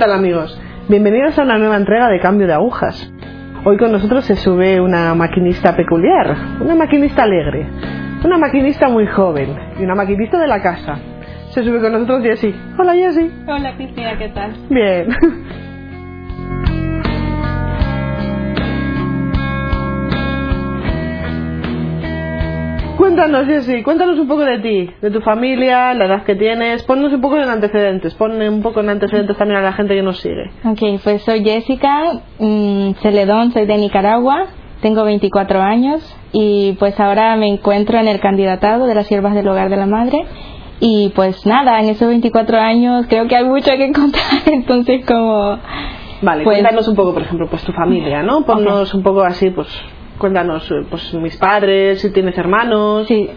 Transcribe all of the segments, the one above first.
tal amigos? Bienvenidos a una nueva entrega de Cambio de Agujas. Hoy con nosotros se sube una maquinista peculiar, una maquinista alegre, una maquinista muy joven y una maquinista de la casa. Se sube con nosotros Jessie. Hola Jessie. Hola Cristina, ¿qué tal? Bien. Cuéntanos, Jessie, cuéntanos un poco de ti, de tu familia, la edad que tienes. Ponnos un poco en antecedentes, ponme un poco en antecedentes también a la gente que nos sigue. Ok, pues soy Jessica mmm, Celedón, soy de Nicaragua, tengo 24 años y pues ahora me encuentro en el candidatado de las siervas del hogar de la madre. Y pues nada, en esos 24 años creo que hay mucho que contar, entonces como... Vale, Pues- cuéntanos un poco, por ejemplo, pues tu familia, ¿no? Ponnos un poco así, pues cuéntanos, eh, pues mis padres, si tienes hermanos. Sí,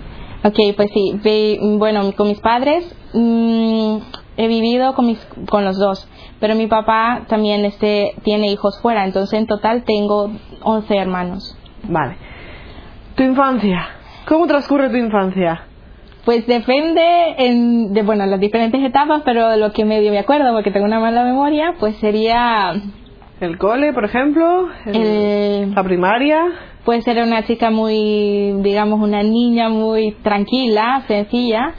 ok, pues sí. vi- bueno, con mis padres mm, he vivido con, mis, con los dos, pero mi papá también este, tiene hijos fuera, entonces en total tengo 11 hermanos. Vale. Tu infancia. ¿Cómo transcurre tu infancia? Pues depende en, de bueno, las diferentes etapas, pero lo que medio me acuerdo, porque tengo una mala memoria, pues sería, ¿El cole, por ejemplo? El- el, ¿La primaria? Pues era una chica muy, digamos, una niña muy tranquila, sencilla,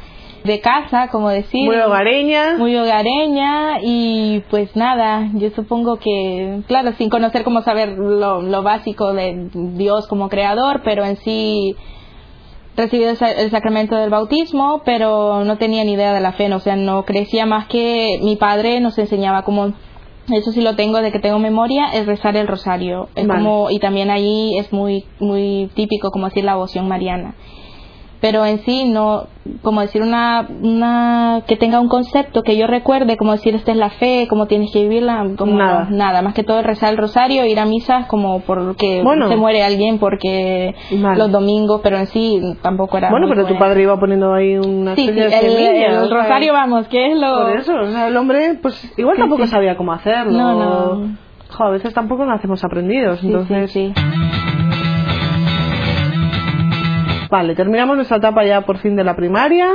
de casa, como decir. Muy hogareña. muy hogareña y pues nada, yo supongo que, claro, sin conocer cómo saber lo, lo básico de Dios como creador, pero en sí recibido el, sa- el sacramento del bautismo, pero no tenía ni idea de la fe, o sea, no crecía más que mi padre nos enseñaba como eso sí lo tengo de que tengo memoria es rezar el rosario es Vale. como y también allí es muy muy típico como decir la voción mariana pero en sí no como decir una una que tenga un concepto que yo recuerde como decir esta es la fe como tienes que vivirla como Nada. no, nada más que todo rezar el rosario ir a misas como porque Bueno. se muere alguien porque Vale. los domingos pero en sí tampoco era Bueno, pero tu padre iba poniendo ahí una sí, de el, semilla, el rosario vamos que es lo Por eso, o sea, el hombre, pues igual tampoco sí. sabía cómo hacerlo. No, no. Jo, a veces tampoco nacemos aprendidos, Sí, entonces... sí, sí. Vale, terminamos nuestra etapa ya por fin de la primaria.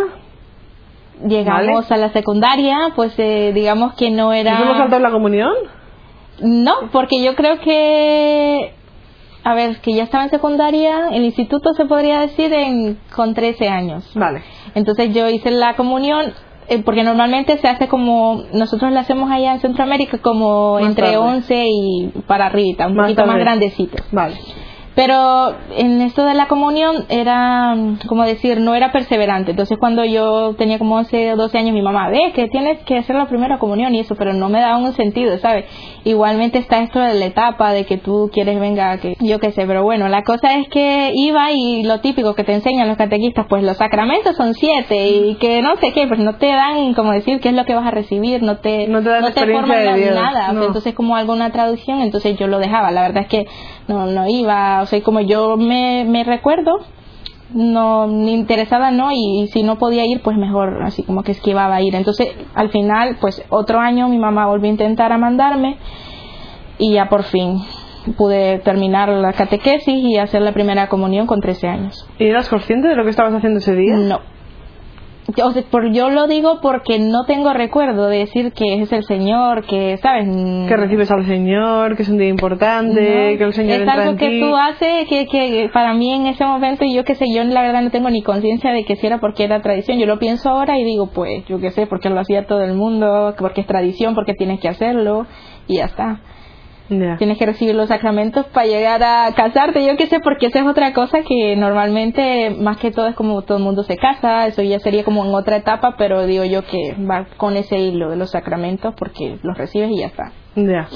llegamos Vale. a la secundaria pues eh, digamos que no era ¿Nos hemos saltado la comunión? No, porque yo creo que, a ver, que ya estaba en secundaria, el instituto se podría decir en, con 13 años. Vale. Entonces yo hice la comunión, eh, porque normalmente se hace como, nosotros la hacemos allá en Centroamérica como Más entre tarde. 11 y para arriba, un Más poquito más grandecito. Vale. Pero en esto de la comunión era, como decir, no era perseverante. Entonces cuando yo tenía como 11 o 12 años, mi mamá, ve que tienes que hacer la primera comunión y eso, pero no me daba un sentido, ¿sabes? Igualmente está esto de la etapa de que tú quieres, venga, que yo qué sé, pero bueno, la cosa es que iba y lo típico que te enseñan los catequistas, pues los sacramentos son siete y que no sé qué, pues no te dan como decir qué es lo que vas a recibir, no te, No te dan forman de na- Dios, nada. no. Entonces como alguna traducción, entonces yo lo dejaba. La verdad es que no, no iba, o sea, como yo me, me recuerdo, no me interesaba no y, si no podía ir pues mejor así como que esquivaba ir. Entonces al final pues otro año mi mamá volvió a intentar a mandarme y ya por fin pude terminar la catequesis y hacer la primera comunión con 13 años. ¿Y eras consciente de lo que estabas haciendo ese día? no o sea, por, yo lo digo porque no tengo recuerdo de decir que es el Señor, que, ¿sabes? Que recibes al Señor, que es un día importante, No, que el Señor es entra algo en que ti. tú haces que, que para mí en ese momento yo qué sé yo la verdad no tengo ni conciencia de que si era porque era tradición yo lo pienso ahora y digo pues yo qué sé porque lo hacía todo el mundo porque es tradición porque tienes que hacerlo y ya está Tienes que recibir los sacramentos para llegar a casarte yo qué sé porque esa es otra cosa que normalmente más que todo es como todo el mundo se casa eso ya sería como en otra etapa pero digo yo que va con ese hilo de los sacramentos porque los recibes y ya está Ya.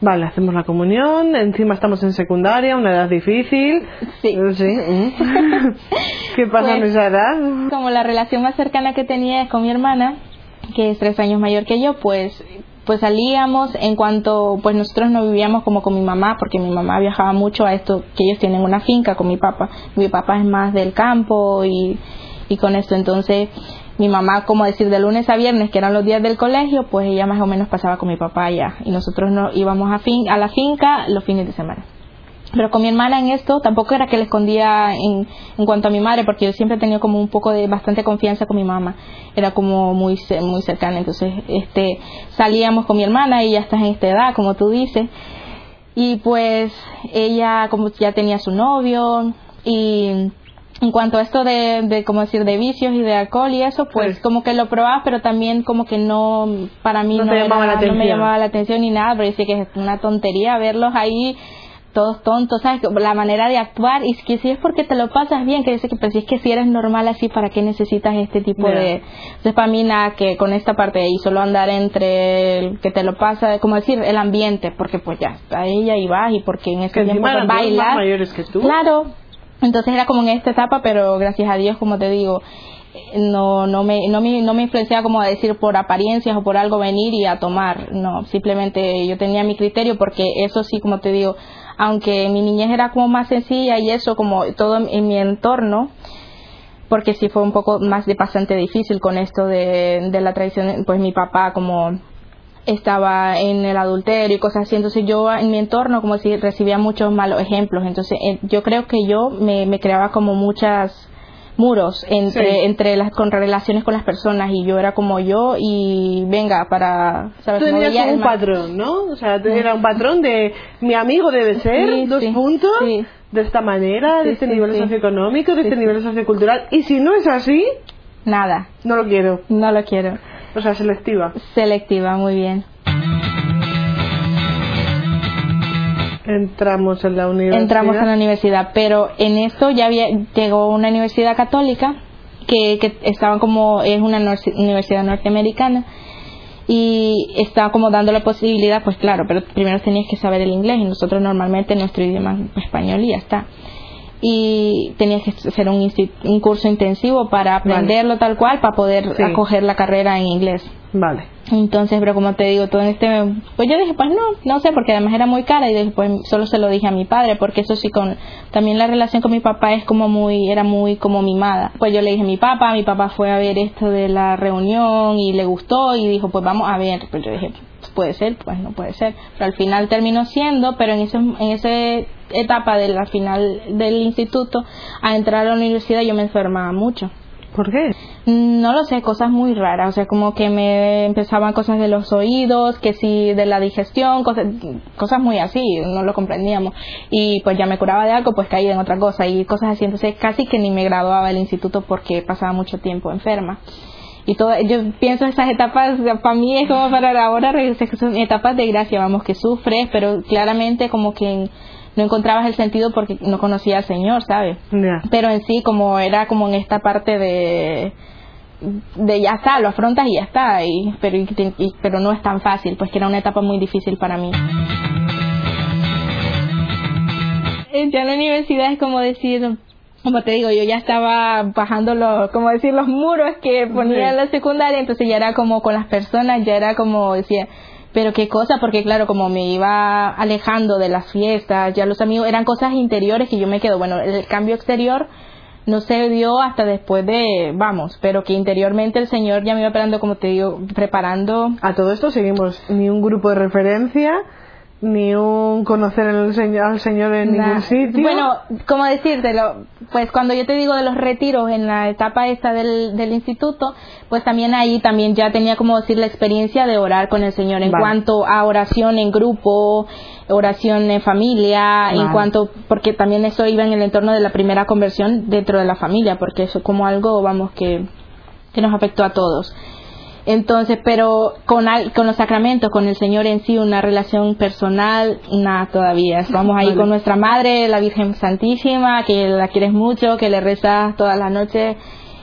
Vale, hacemos la comunión, encima estamos en secundaria, una edad difícil. Sí. Sí. ¿Qué pasa en Pues- esa edad? como la relación más cercana que tenía es con mi hermana, que es tres años mayor que yo, pues pues salíamos. En cuanto pues nosotros no vivíamos como con mi mamá porque mi mamá viajaba mucho a esto que ellos tienen una finca con mi papá. Mi papá es más del campo y, y con esto. Entonces mi mamá como decir de lunes a viernes que eran los días del colegio pues ella más o menos pasaba con mi papá allá. Y nosotros no íbamos a fin a la finca los fines de semana pero con mi hermana en esto tampoco era que le escondía en, en cuanto a mi madre, porque yo siempre he tenido como un poco de bastante confianza con mi mamá, era como muy muy cercana, entonces este salíamos con mi hermana, ella está en esta edad, como tú dices, y pues ella como ya tenía su novio y en cuanto a esto de, de como decir de vicios y de alcohol y eso pues como que lo probaba pero también como que no para mí no, me llamaba la atención ni nada pero dice que es una tontería verlos ahí todos tontos, ¿sabes? La manera de actuar y que si es porque te lo pasas bien, que dice que pues si es que si eres normal así, ¿para qué necesitas este tipo de... Entonces para mí nada que con esta parte de ahí, solo andar entre el que te lo pasa, como decir, el ambiente, porque pues ya, a ella y vas y porque en ese tiempo bailar... mayores que tú. Claro, entonces era como en esta etapa, pero gracias a Dios, como te digo, no no me no me no me influenciaba como a decir por apariencias o por algo venir y a tomar no simplemente yo tenía mi criterio porque eso sí como te digo aunque mi niñez era como más sencilla y eso como todo en mi entorno, porque sí fue un poco más de bastante difícil con esto de, la tradición, pues mi papá como estaba en el adulterio y cosas así, entonces yo en mi entorno como si recibía muchos malos ejemplos, entonces eh, yo creo que yo me creaba como muchas muros entre entre las con relaciones con las personas y yo era como yo y venga para sabes Tú tenías un patrón no o sea era un patrón de mi amigo debe ser dos puntos de esta manera de este nivel socioeconómico de este nivel sociocultural. Y si no es así nada. no lo quiero. No lo quiero. O sea selectiva selectiva muy bien Entramos en la universidad. Entramos en la universidad, pero en esto ya había, llegó una universidad católica que, que estaba como, es una universidad norteamericana y estaba como dando la posibilidad, pues claro, pero primero tenías que saber el inglés y nosotros normalmente nuestro idioma es español y ya está. Y tenías que hacer un, un curso intensivo para aprenderlo tal cual, para poder acoger la carrera en inglés. Vale. Entonces, pero como te digo, todo en este, pues yo dije, pues no, no sé, porque además era muy cara y después solo se lo dije a mi padre, porque eso sí, con también la relación con mi papá es como muy, era muy como mimada. Pues yo le dije a mi papá, mi papá fue a ver esto de la reunión y le gustó y dijo, pues vamos a ver. Pues yo dije, pues puede ser, pues no puede ser. Pero al final terminó siendo, pero en ese, en esa etapa de la final del instituto, a entrar a la universidad yo me enfermaba mucho. ¿Por qué? No lo sé, cosas muy raras, o sea, como que me empezaban cosas de los oídos, que sí de la digestión, cosas, cosas muy así, no lo comprendíamos. Y pues ya me curaba de algo, pues caía en otra cosa y cosas así, entonces casi que ni me graduaba del instituto porque pasaba mucho tiempo enferma. Y todo, yo pienso esas etapas, para mí es como para ahora, son etapas de gracia, vamos, que sufres, pero claramente como que no encontrabas el sentido porque no conocía al Señor, ¿sabes? Pero en sí, como era como en esta parte de de ya está, lo afrontas y ya está, y, pero, pero no es tan fácil, pues que era una etapa muy difícil para mí. Eh, ya en la universidad es como decir, como te digo, yo ya estaba bajando los, como decir, los muros que ponía en la secundaria, entonces ya era como con las personas, ya era como decía, pero qué cosa, porque claro, como me iba alejando de las fiestas, ya los amigos, eran cosas interiores que yo me quedo, bueno, el cambio exterior no se dio hasta después de, vamos, pero que interiormente el Señor ya me iba preparando, como te digo, preparando. A todo esto seguimos ni un grupo de referencia, ni un conocer al Señor, en ningún sitio. Bueno, como decírtelo, pues cuando yo te digo de los retiros en la etapa esta del, del instituto, pues también ahí también ya tenía como decir la experiencia de orar con el Señor en cuanto a oración en grupo, oración en familia, en cuanto, porque también eso iba en el entorno de la primera conversión dentro de la familia, porque eso como algo, vamos, que, que nos afectó a todos. Entonces, pero con, con los sacramentos, con el Señor en sí, una relación personal, nada todavía. Estamos ahí con nuestra Madre, la Virgen Santísima, que la quieres mucho, que le rezas todas las noches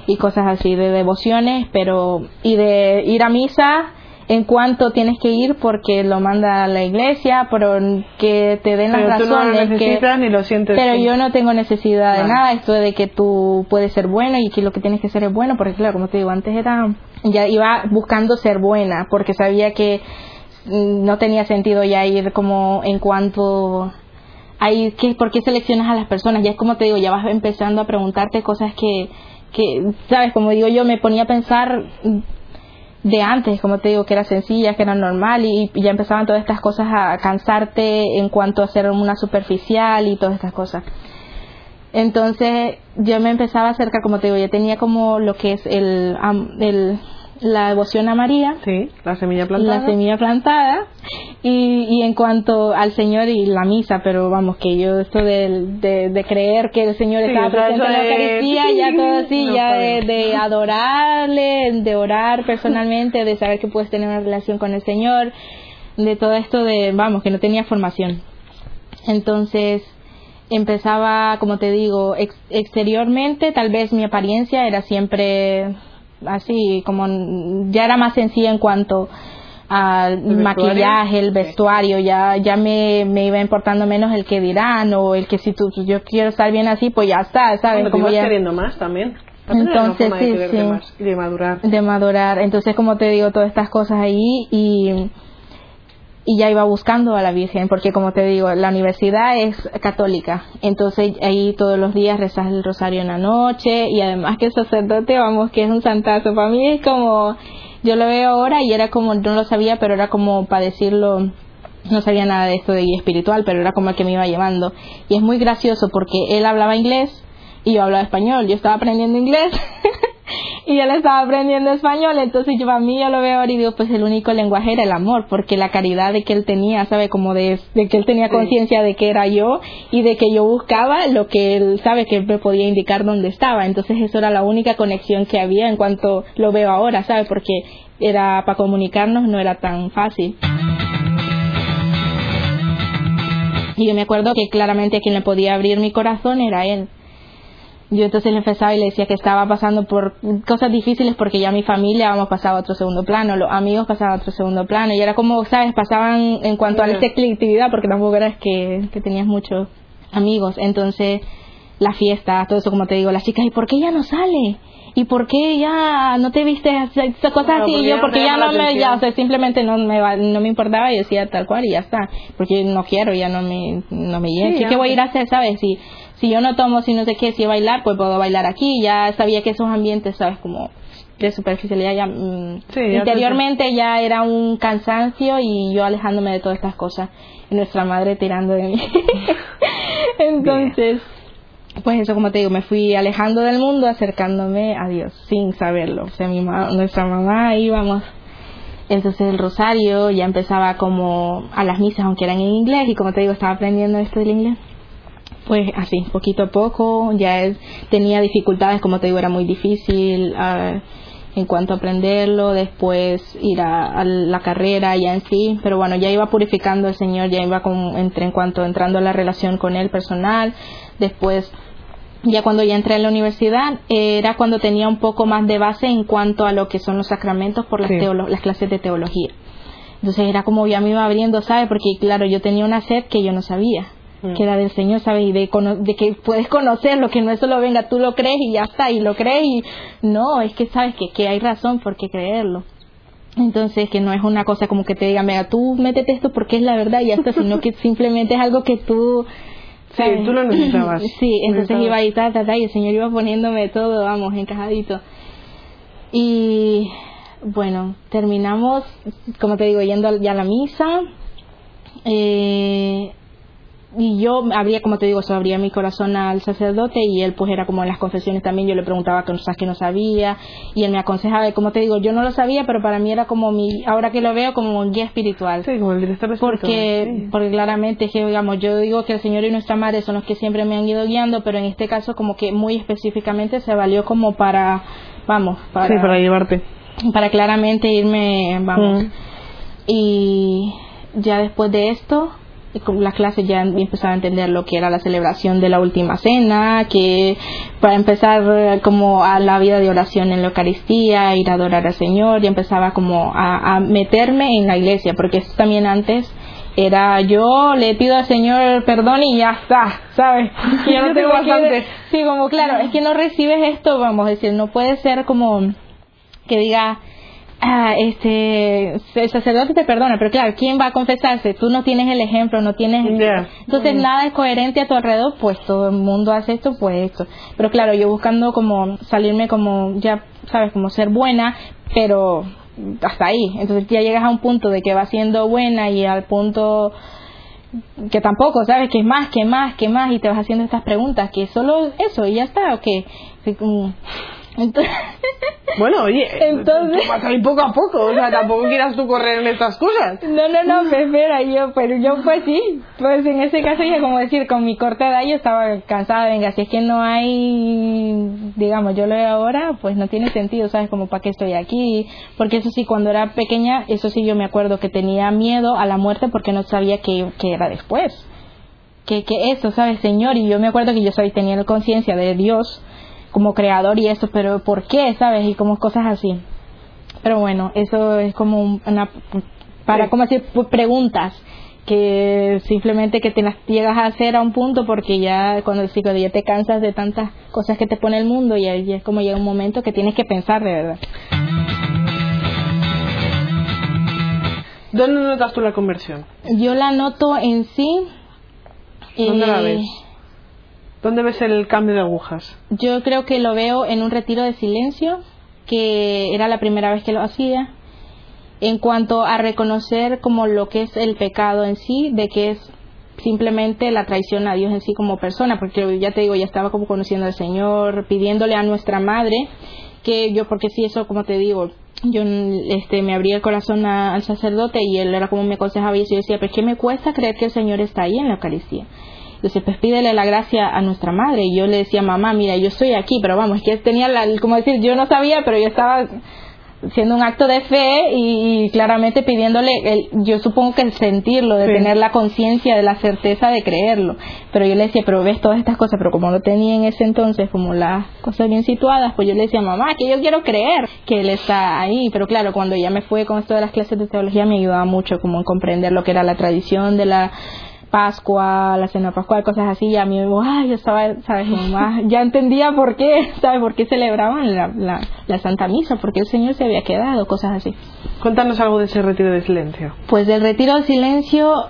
y cosas así de devociones, pero y de ir a misa en cuanto tienes que ir porque lo manda la iglesia, pero que te den las razones que ni lo sientes pero yo no tengo necesidad de nada, esto de que tú puedes ser bueno y que lo que tienes que hacer es bueno, porque claro, como te digo, antes era ya iba buscando ser buena porque sabía que mm, no tenía sentido ya ir como en cuanto hay que por qué seleccionas a las personas ya es como te digo ya vas empezando a preguntarte cosas que que sabes como digo yo me ponía a pensar de antes, como te digo, que era sencilla, que era normal y, ya empezaban todas estas cosas a cansarte en cuanto a ser una superficial y todas estas cosas. Entonces yo me empezaba a acercar, como te digo, ya tenía como lo que es el, el la devoción a María. Sí, la semilla plantada. La semilla plantada. Y, y en cuanto al Señor y la misa, pero vamos, que yo esto de, de, creer que el Señor estaba presente en la Eucaristía, ya todo así, ya de, de, adorarle, de orar personalmente, de saber que puedes tener una relación con el Señor, de todo esto de, vamos, que no tenía formación. Entonces, empezaba, como te digo, exteriormente, tal vez mi apariencia era siempre así, como ya era más sencilla en cuanto al maquillaje, el vestuario, ya ya me, me iba importando menos el que dirán o el que si tú yo quiero estar bien así, pues ya está, ¿sabes? como ya queriendo más también. Entonces, sí, sí. De, madurar. De madurar. Entonces, como te digo, todas estas cosas ahí y y ya iba buscando a la Virgen, porque como te digo, la universidad es católica, entonces ahí todos los días rezas el rosario en la noche y además que el sacerdote, vamos, que es un santazo, para mí es como, yo lo veo ahora y era como, no lo sabía, pero era como para decirlo, no sabía nada de esto de guía espiritual, pero era como el que me iba llevando. Y es muy gracioso porque él hablaba inglés y yo hablaba español, yo estaba aprendiendo inglés. y él estaba aprendiendo español, entonces yo a mí yo lo veo ahora y digo, pues el único lenguaje era el amor, porque la caridad de que él tenía, sabe, como de, que él tenía conciencia de que era yo y de que yo buscaba lo que él sabe que él me podía indicar dónde estaba, entonces eso era la única conexión que había en cuanto lo veo ahora, sabe, porque era para comunicarnos no era tan fácil. Y yo me acuerdo que claramente quien le podía abrir mi corazón era él yo entonces le empezaba y le decía que estaba pasando por cosas difíciles porque ya mi familia vamos pasado a otro segundo plano, los amigos pasaban a otro segundo plano y era como, sabes, pasaban en cuanto a la selectividad porque tampoco eras que, que tenías muchos amigos, entonces la fiesta, todo eso como te digo, las chicas, ¿y por qué ya no sale? ¿Y por qué ya no te viste esas cosas así? Y yo, porque ya no me, ya, o sea, simplemente no me, no me importaba y decía tal cual y ya está, porque no quiero, ya no me, no me llena. ¿Qué voy a ir a hacer, sabes? Si, si yo no tomo, si no sé qué, si bailar, pues puedo bailar aquí. Ya sabía que esos ambientes, ¿sabes? Como de superficialidad ya, mm, interiormente ya era un cansancio y yo alejándome de todas estas cosas y nuestra madre tirando de mí. Entonces, pues eso como te digo, me fui alejando del mundo, acercándome a Dios sin saberlo. O sea, mi nuestra mamá íbamos entonces el rosario ya empezaba como a las misas, aunque eran en inglés, y como te digo, estaba aprendiendo esto del inglés pues así, poquito a poco, ya tenía dificultades, como te digo, era muy difícil uh, en cuanto a aprenderlo, después ir a, la carrera ya en sí, pero bueno, ya iba purificando el Señor, ya iba con, entre, en cuanto entrando a la relación con Él personal, después ya cuando ya entré a la universidad era cuando tenía un poco más de base en cuanto a lo que son los sacramentos por las, las clases de teología. Entonces era como ya me iba abriendo, ¿sabes? Porque claro, yo tenía una sed que yo no sabía que era del Señor, ¿sabes? Y de, de, que puedes conocerlo, que no es solo venga, tú lo crees y ya está, y lo crees y no, es que sabes que, que hay razón por qué creerlo. Entonces, que no es una cosa como que te digan, venga, tú métete esto porque es la verdad y ya está, sino que simplemente es algo que tú... Sí, tú lo necesitabas. sí, entonces iba ahí, ta, ta, ta, y el Señor iba poniéndome todo, vamos, encajadito. Y bueno, terminamos, como te digo, yendo ya a la misa. Eh, y yo abría, como te digo, eso abría mi corazón al sacerdote y él pues era como en las confesiones también, yo le preguntaba cosas que no sabía y él me aconsejaba, y como te digo, yo no lo sabía, pero para mí era como mi, ahora que lo veo, como un guía espiritual. Sí, como el director Porque, porque claramente, que, digamos, yo digo que el Señor y nuestra Madre son los que siempre me han ido guiando, pero en este caso como que muy específicamente se valió como para, vamos, para... Sí, para llevarte. Para claramente irme, vamos. Mm. Y ya después de esto las clases ya empezaba a entender lo que era la celebración de la última cena, que para empezar eh, como a la vida de oración en la Eucaristía, ir a adorar al Señor, y empezaba como a, meterme en la iglesia, porque esto también antes era yo le pido al Señor perdón y ya está, ¿sabes? yo no tengo bastante. Sí, como claro, es que no recibes esto, vamos a decir, no puede ser como que diga ah, este, el sacerdote te perdona, pero claro, ¿quién va a confesarse? Tú no tienes el ejemplo, no tienes... Entonces nada es coherente a tu alrededor, pues todo el mundo hace esto, pues esto. Pero claro, yo buscando como salirme como, ya sabes, como ser buena, pero hasta ahí. Entonces ya llegas a un punto de que va siendo buena y al punto que tampoco, ¿sabes? Que más, que más, que más, y te vas haciendo estas preguntas, que solo eso y ya está, o que entonces, bueno, oye, entonces vas a ir poco a poco, o sea, tampoco quieras tú correr en estas cosas. No, no, no, pues espera, yo, pero yo pues sí, pues en ese caso ya como decir, con mi corta edad yo estaba cansada, venga, si es que no hay, digamos, yo lo veo ahora, pues no tiene sentido, ¿sabes? Como para qué estoy aquí, porque eso sí, cuando era pequeña, eso sí yo me acuerdo que tenía miedo a la muerte porque no sabía qué, era después. Que, que eso, ¿sabes, Señor? Y yo me acuerdo que yo sabía, tenía conciencia de Dios, como creador y eso, pero ¿por qué? ¿Sabes? Y como cosas así. Pero bueno, eso es como una, para, como decir, preguntas que simplemente que te las llegas a hacer a un punto porque ya cuando, cuando ya te cansas de tantas cosas que te pone el mundo y ahí es como llega un momento que tienes que pensar de verdad. ¿Dónde notas tú la conversión? Yo la noto en sí. ¿Dónde la eh, ves? ¿Dónde ves el cambio de agujas? Yo creo que lo veo en un retiro de silencio, que era la primera vez que lo hacía. En cuanto a reconocer como lo que es el pecado en sí, de que es simplemente la traición a Dios en sí como persona, porque ya te digo, ya estaba como conociendo al Señor, pidiéndole a nuestra madre que yo, porque sí, eso como te digo, yo este me abría el corazón al sacerdote y él era como me aconsejaba y yo decía, pues ¿qué me cuesta creer que el Señor está ahí en la Eucaristía? Dice, pues pídele la gracia a nuestra madre. Y yo le decía, mamá, mira, yo estoy aquí, pero vamos, que tenía, la, como decir, yo no sabía, pero yo estaba siendo un acto de fe y, claramente pidiéndole, el, yo supongo que el sentirlo, de tener la conciencia, de la certeza de creerlo. Pero yo le decía, pero ves todas estas cosas, pero como no tenía en ese entonces como las cosas bien situadas, pues yo le decía, mamá, que yo quiero creer que él está ahí. Pero claro, cuando ya me fue con esto de las clases de teología me ayudaba mucho como en comprender lo que era la tradición de la Pascua, la cena pascual, cosas así, y a mí, ay, yo estaba, ¿sabes? Ya entendía por qué, ¿sabes? Por qué celebraban la, la, Santa Misa, porque el Señor se había quedado, cosas así. Cuéntanos algo de ese retiro de silencio. Pues del retiro de silencio,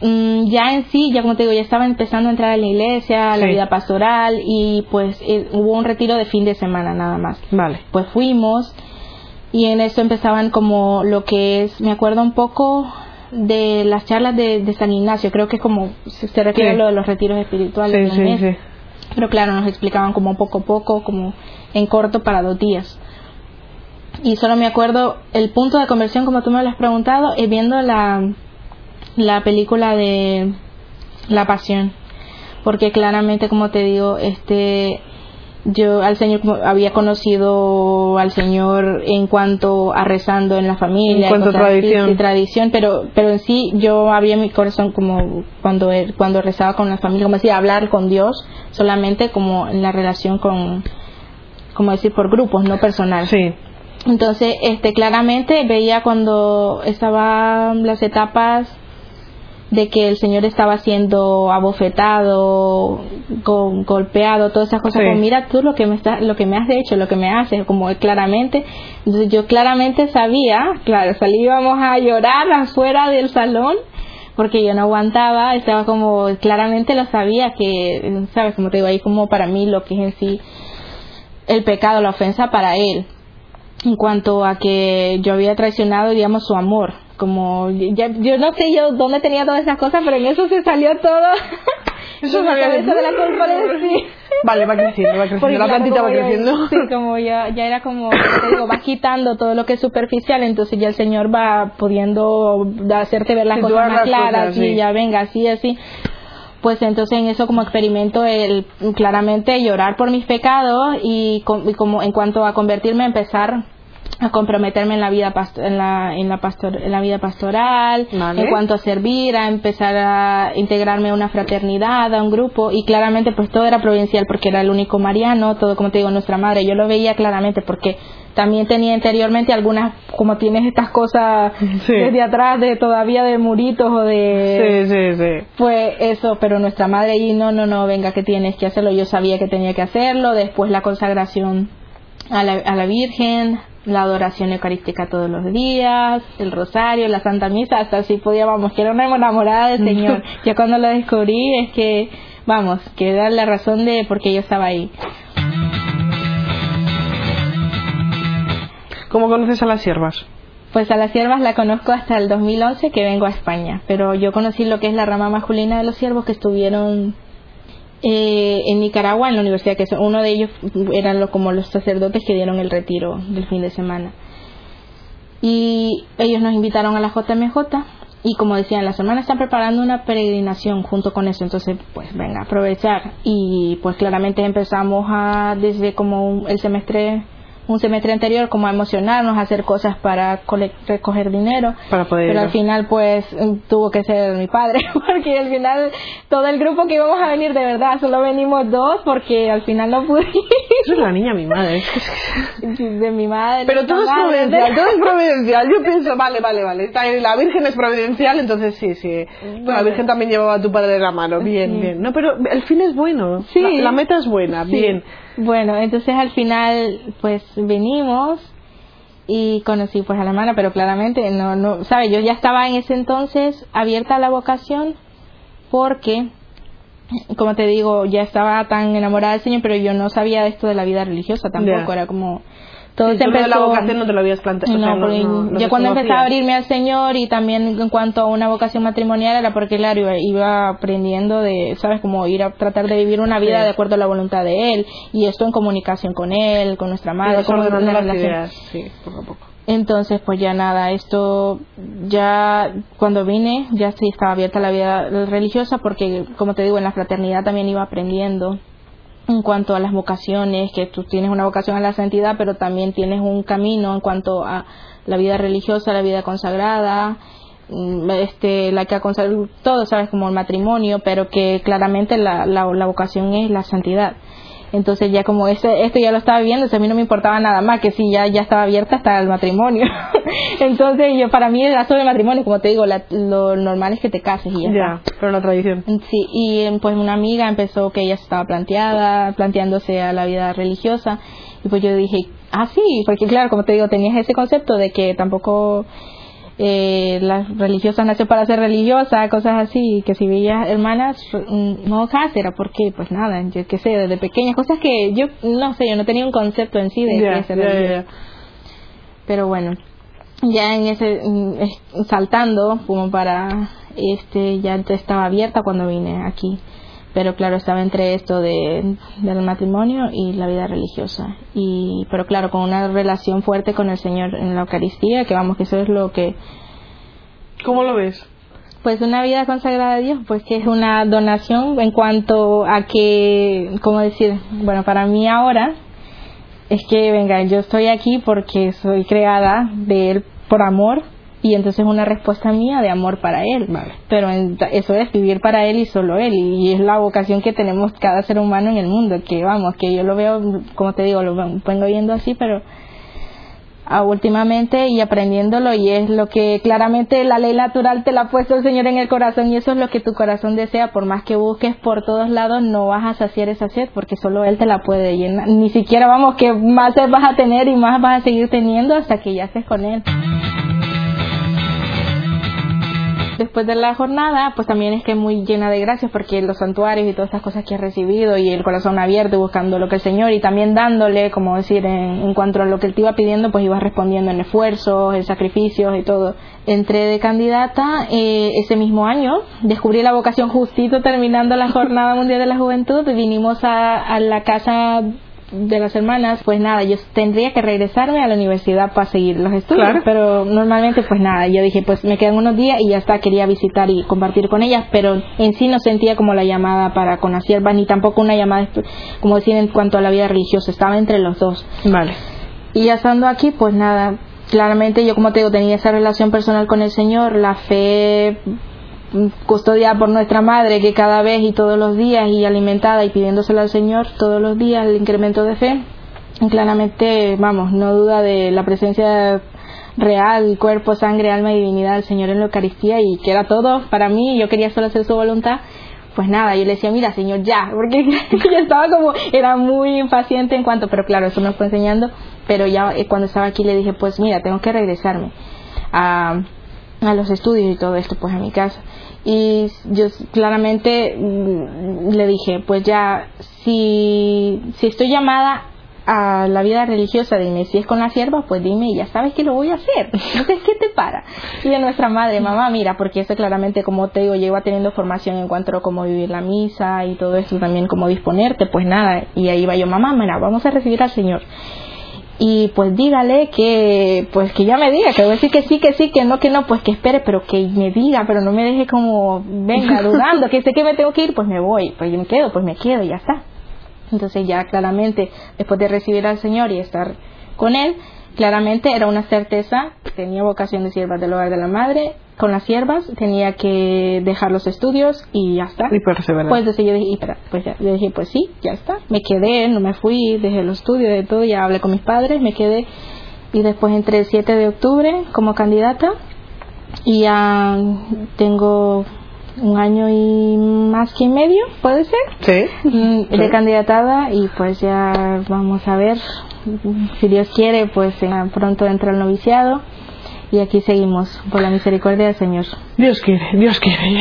mm, ya en sí, ya como te digo, ya estaba empezando a entrar a la iglesia, a la vida pastoral, y pues eh, hubo un retiro de fin de semana nada más. Vale. Pues fuimos, y en eso empezaban como lo que es, me acuerdo un poco, de las charlas de, San Ignacio, creo que es como se refiere a lo de los retiros espirituales. Pero claro, nos explicaban como poco a poco, como en corto para dos días. Y solo me acuerdo el punto de conversión, como tú me lo has preguntado, es viendo la, la película de La Pasión. Porque claramente, como te digo, este yo al Señor había conocido al Señor en cuanto a rezando en la familia, en cuanto a tradición. Tradición, pero pero en sí yo había mi corazón como cuando cuando rezaba con la familia, como decía, hablar con Dios solamente como en la relación con como decir por grupos, no personal. Sí. Entonces, este claramente veía cuando estaban las etapas de que el Señor estaba siendo abofetado, golpeado, todas esas cosas. Como, mira tú lo que me está, lo que me has hecho, lo que me haces, como claramente. Entonces yo claramente sabía, claro, salíamos a llorar afuera del salón porque yo no aguantaba, estaba como, claramente lo sabía que, sabes, como te digo, ahí como para mí lo que es en sí el pecado, la ofensa para él, en cuanto a que yo había traicionado, digamos, su amor como ya, yo no sé yo dónde tenía todas esas cosas pero en eso se salió todo. Eso salió de... la culpa de sí. vale va creciendo va creciendo la plantita va creciendo. sí como ya ya era como te digo va quitando todo lo que es superficial entonces ya el señor va pudiendo hacerte ver las cosas más claras y ya venga así así. Pues entonces en eso como experimento el claramente llorar por mis pecados y, y como en cuanto a convertirme empezar a comprometerme en la vida en la en la pastor en la vida pastoral en cuanto a servir a empezar a integrarme a una fraternidad a un grupo y claramente pues todo era provincial porque era el único mariano todo como te digo nuestra madre yo lo veía claramente porque también tenía interiormente algunas como tienes estas cosas desde atrás de todavía de muritos o de sí, sí, sí. pues eso pero nuestra madre allí no no no venga que tienes que hacerlo yo sabía que tenía que hacerlo después la consagración a la, a la Virgen la adoración eucarística todos los días, el rosario, la Santa Misa, hasta así podía, vamos, que era una enamorada del Señor. ya cuando lo descubrí es que, vamos, que era la razón de por qué yo estaba ahí. ¿Cómo conoces a las siervas? Pues a las siervas la conozco hasta el 2011 que vengo a España, pero yo conocí lo que es la rama masculina de los siervos que estuvieron eh, en Nicaragua, en la universidad, que uno de ellos eran lo, como los sacerdotes que dieron el retiro del fin de semana. Y ellos nos invitaron a la JMJ y como decían, las hermanas están preparando una peregrinación junto con eso, entonces pues venga, aprovechar. Y pues claramente empezamos a, desde como el semestre un semestre anterior como a emocionarnos, a hacer cosas para recoger dinero. Para poder pero al final pues tuvo que ser mi padre, porque al final todo el grupo que íbamos a venir de verdad, solo venimos dos porque al final no pude ir. Es la niña mi madre. de mi madre. Pero todo es providencial, todo es providencial. Yo pienso, vale, vale, vale. La Virgen es providencial, entonces sí, sí. la Virgen también llevaba a tu padre de la mano. Bien, bien. No, pero el fin es bueno. Sí. La, meta es buena, bien. Bueno, entonces al final pues venimos y conocí pues a la hermana, pero claramente no, no, ¿sabes? Yo ya estaba en ese entonces abierta a la vocación porque, como te digo, ya estaba tan enamorada del Señor, pero yo no sabía de esto de la vida religiosa tampoco, era como todo sí, empezó... la vocación no te lo habías planteado. No, yo cuando empecé a abrirme al Señor y también en cuanto a una vocación matrimonial era porque, claro, iba aprendiendo de, ¿sabes? Como ir a tratar de vivir una vida de acuerdo a la voluntad de Él y esto en comunicación con Él, con nuestra madre, con las ideas, sí, poco a poco. Entonces, pues ya nada, esto ya cuando vine ya sí estaba abierta la vida religiosa porque, como te digo, en la fraternidad también iba aprendiendo en cuanto a las vocaciones, que tú tienes una vocación a la santidad, pero también tienes un camino en cuanto a la vida religiosa, la vida consagrada, mm, este, la que ha consagrado todo, sabes, como el matrimonio, pero que claramente la, la, la vocación es la santidad. Entonces ya como ese, esto ya lo estaba viendo, a mí no me importaba nada más, que si ya, ya estaba abierta hasta el matrimonio. Entonces yo para mí era solo el matrimonio, como te digo, lo normal es que te cases y ya. Ya, pero la tradición. Sí, y pues una amiga empezó que ella estaba planteada, planteándose a la vida religiosa, y pues yo dije, ah sí, porque claro, como te digo, tenías ese concepto de que tampoco eh, las religiosas nació para ser religiosa, cosas así, que si veía hermanas mm, monjas era porque, pues nada, yo qué sé, desde pequeñas, cosas que yo no sé, yo no tenía un concepto en sí de ser Pero bueno, ya en ese, mm, saltando, como para, este, ya estaba abierta cuando vine aquí pero claro estaba entre esto de, del matrimonio y la vida religiosa. Y pero claro con una relación fuerte con el Señor en la Eucaristía que vamos que eso es lo que cómo lo ves pues una vida consagrada a Dios pues que es una donación en cuanto a que cómo decir bueno para mí ahora es que venga yo estoy aquí porque soy creada de él por amor y entonces es una respuesta mía de amor para él. Pero eso es vivir para él y solo él y es la vocación que tenemos cada ser humano en el mundo, que vamos, que yo lo veo, como te digo, lo vengo viendo así, pero últimamente y aprendiéndolo y es lo que claramente la ley natural te la ha puesto el Señor en el corazón y eso es lo que tu corazón desea, por más que busques por todos lados no vas a saciar esa sed porque solo Él te la puede llenar, ni siquiera vamos que más sed vas a tener y más vas a seguir teniendo hasta que ya estés con Él. Después de la jornada, pues también es que muy llena de gracias porque los santuarios y todas estas cosas que he recibido y el corazón abierto buscando lo que el Señor y también dándole, como decir, en, cuanto a lo que Él te iba pidiendo, pues ibas respondiendo en esfuerzos, en sacrificios y todo. Entré de candidata eh, ese mismo año, descubrí la vocación justito terminando la Jornada Mundial de la Juventud, vinimos a, a la casa de las hermanas, pues nada, yo tendría que regresarme a la universidad para seguir los estudios, pero normalmente pues nada, yo dije pues me quedan unos días y ya está, quería visitar y compartir con ellas, pero en sí no sentía como la llamada para con las siervas, ni tampoco una llamada, como decir, en cuanto a la vida religiosa, estaba entre los dos. Vale. Y ya estando aquí, pues nada, claramente yo como te digo, tenía esa relación personal con el Señor, la fe custodiada por nuestra madre que cada vez y todos los días y alimentada y pidiéndosela al Señor todos los días el incremento de fe claramente vamos no duda de la presencia real cuerpo sangre alma y divinidad del Señor en la Eucaristía y que era todo para mí yo quería solo hacer su voluntad pues nada, yo le decía, mira, señor, ya, porque yo estaba como, era muy impaciente en cuanto, pero claro, eso me fue enseñando, pero ya eh, cuando estaba aquí le dije, pues mira, tengo que regresarme a, a los estudios y todo esto, pues a mi casa y yo claramente mm, le dije, pues ya, si, si estoy llamada a la vida religiosa, dime, si es con la sierva, pues dime, ya sabes que lo voy a hacer. Entonces, ¿qué te para? Y de nuestra madre, mamá, mira, porque eso claramente, como te digo, lleva teniendo formación en cuanto a cómo vivir la misa y todo eso también, cómo disponerte, pues nada, y ahí va yo, mamá, mira, vamos a recibir al Señor y pues dígale que pues que ya me diga que voy a decir que sí que sí que no que no pues que espere pero que me diga pero no me deje como venga dudando que sé que me tengo que ir pues me voy pues yo me quedo pues me quedo y ya está. Entonces ya claramente después de recibir al Señor y estar con él claramente era una certeza tenía vocación de sierva del hogar de la madre con las siervas tenía que dejar los estudios y ya está. Y perseverar. Pues entonces yo dije, pues ya, yo dije, pues sí, ya está. Me quedé, no me fui, dejé los estudios, de todo, ya hablé con mis padres, me quedé. Y después entré el 7 de octubre como candidata y ya tengo un año y más que medio, ¿puede ser? Sí. Mm, de candidatada y pues ya vamos a ver, si Dios quiere, pues pronto entra el noviciado y aquí seguimos, por la misericordia del Señor. Dios quiere, Dios quiere,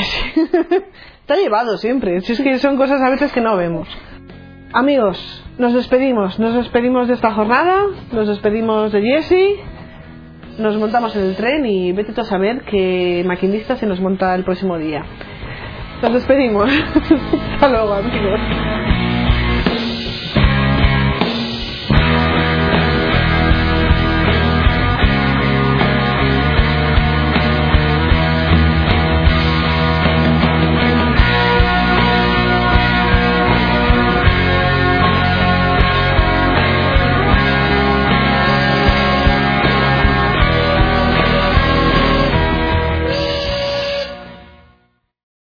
Está llevado siempre, si es que son cosas a veces que no vemos. Amigos, nos despedimos, nos despedimos de esta jornada, nos despedimos de Jesse, nos montamos en el tren y vete a saber qué maquinista se nos monta el próximo día. Nos despedimos. Hasta luego, amigos.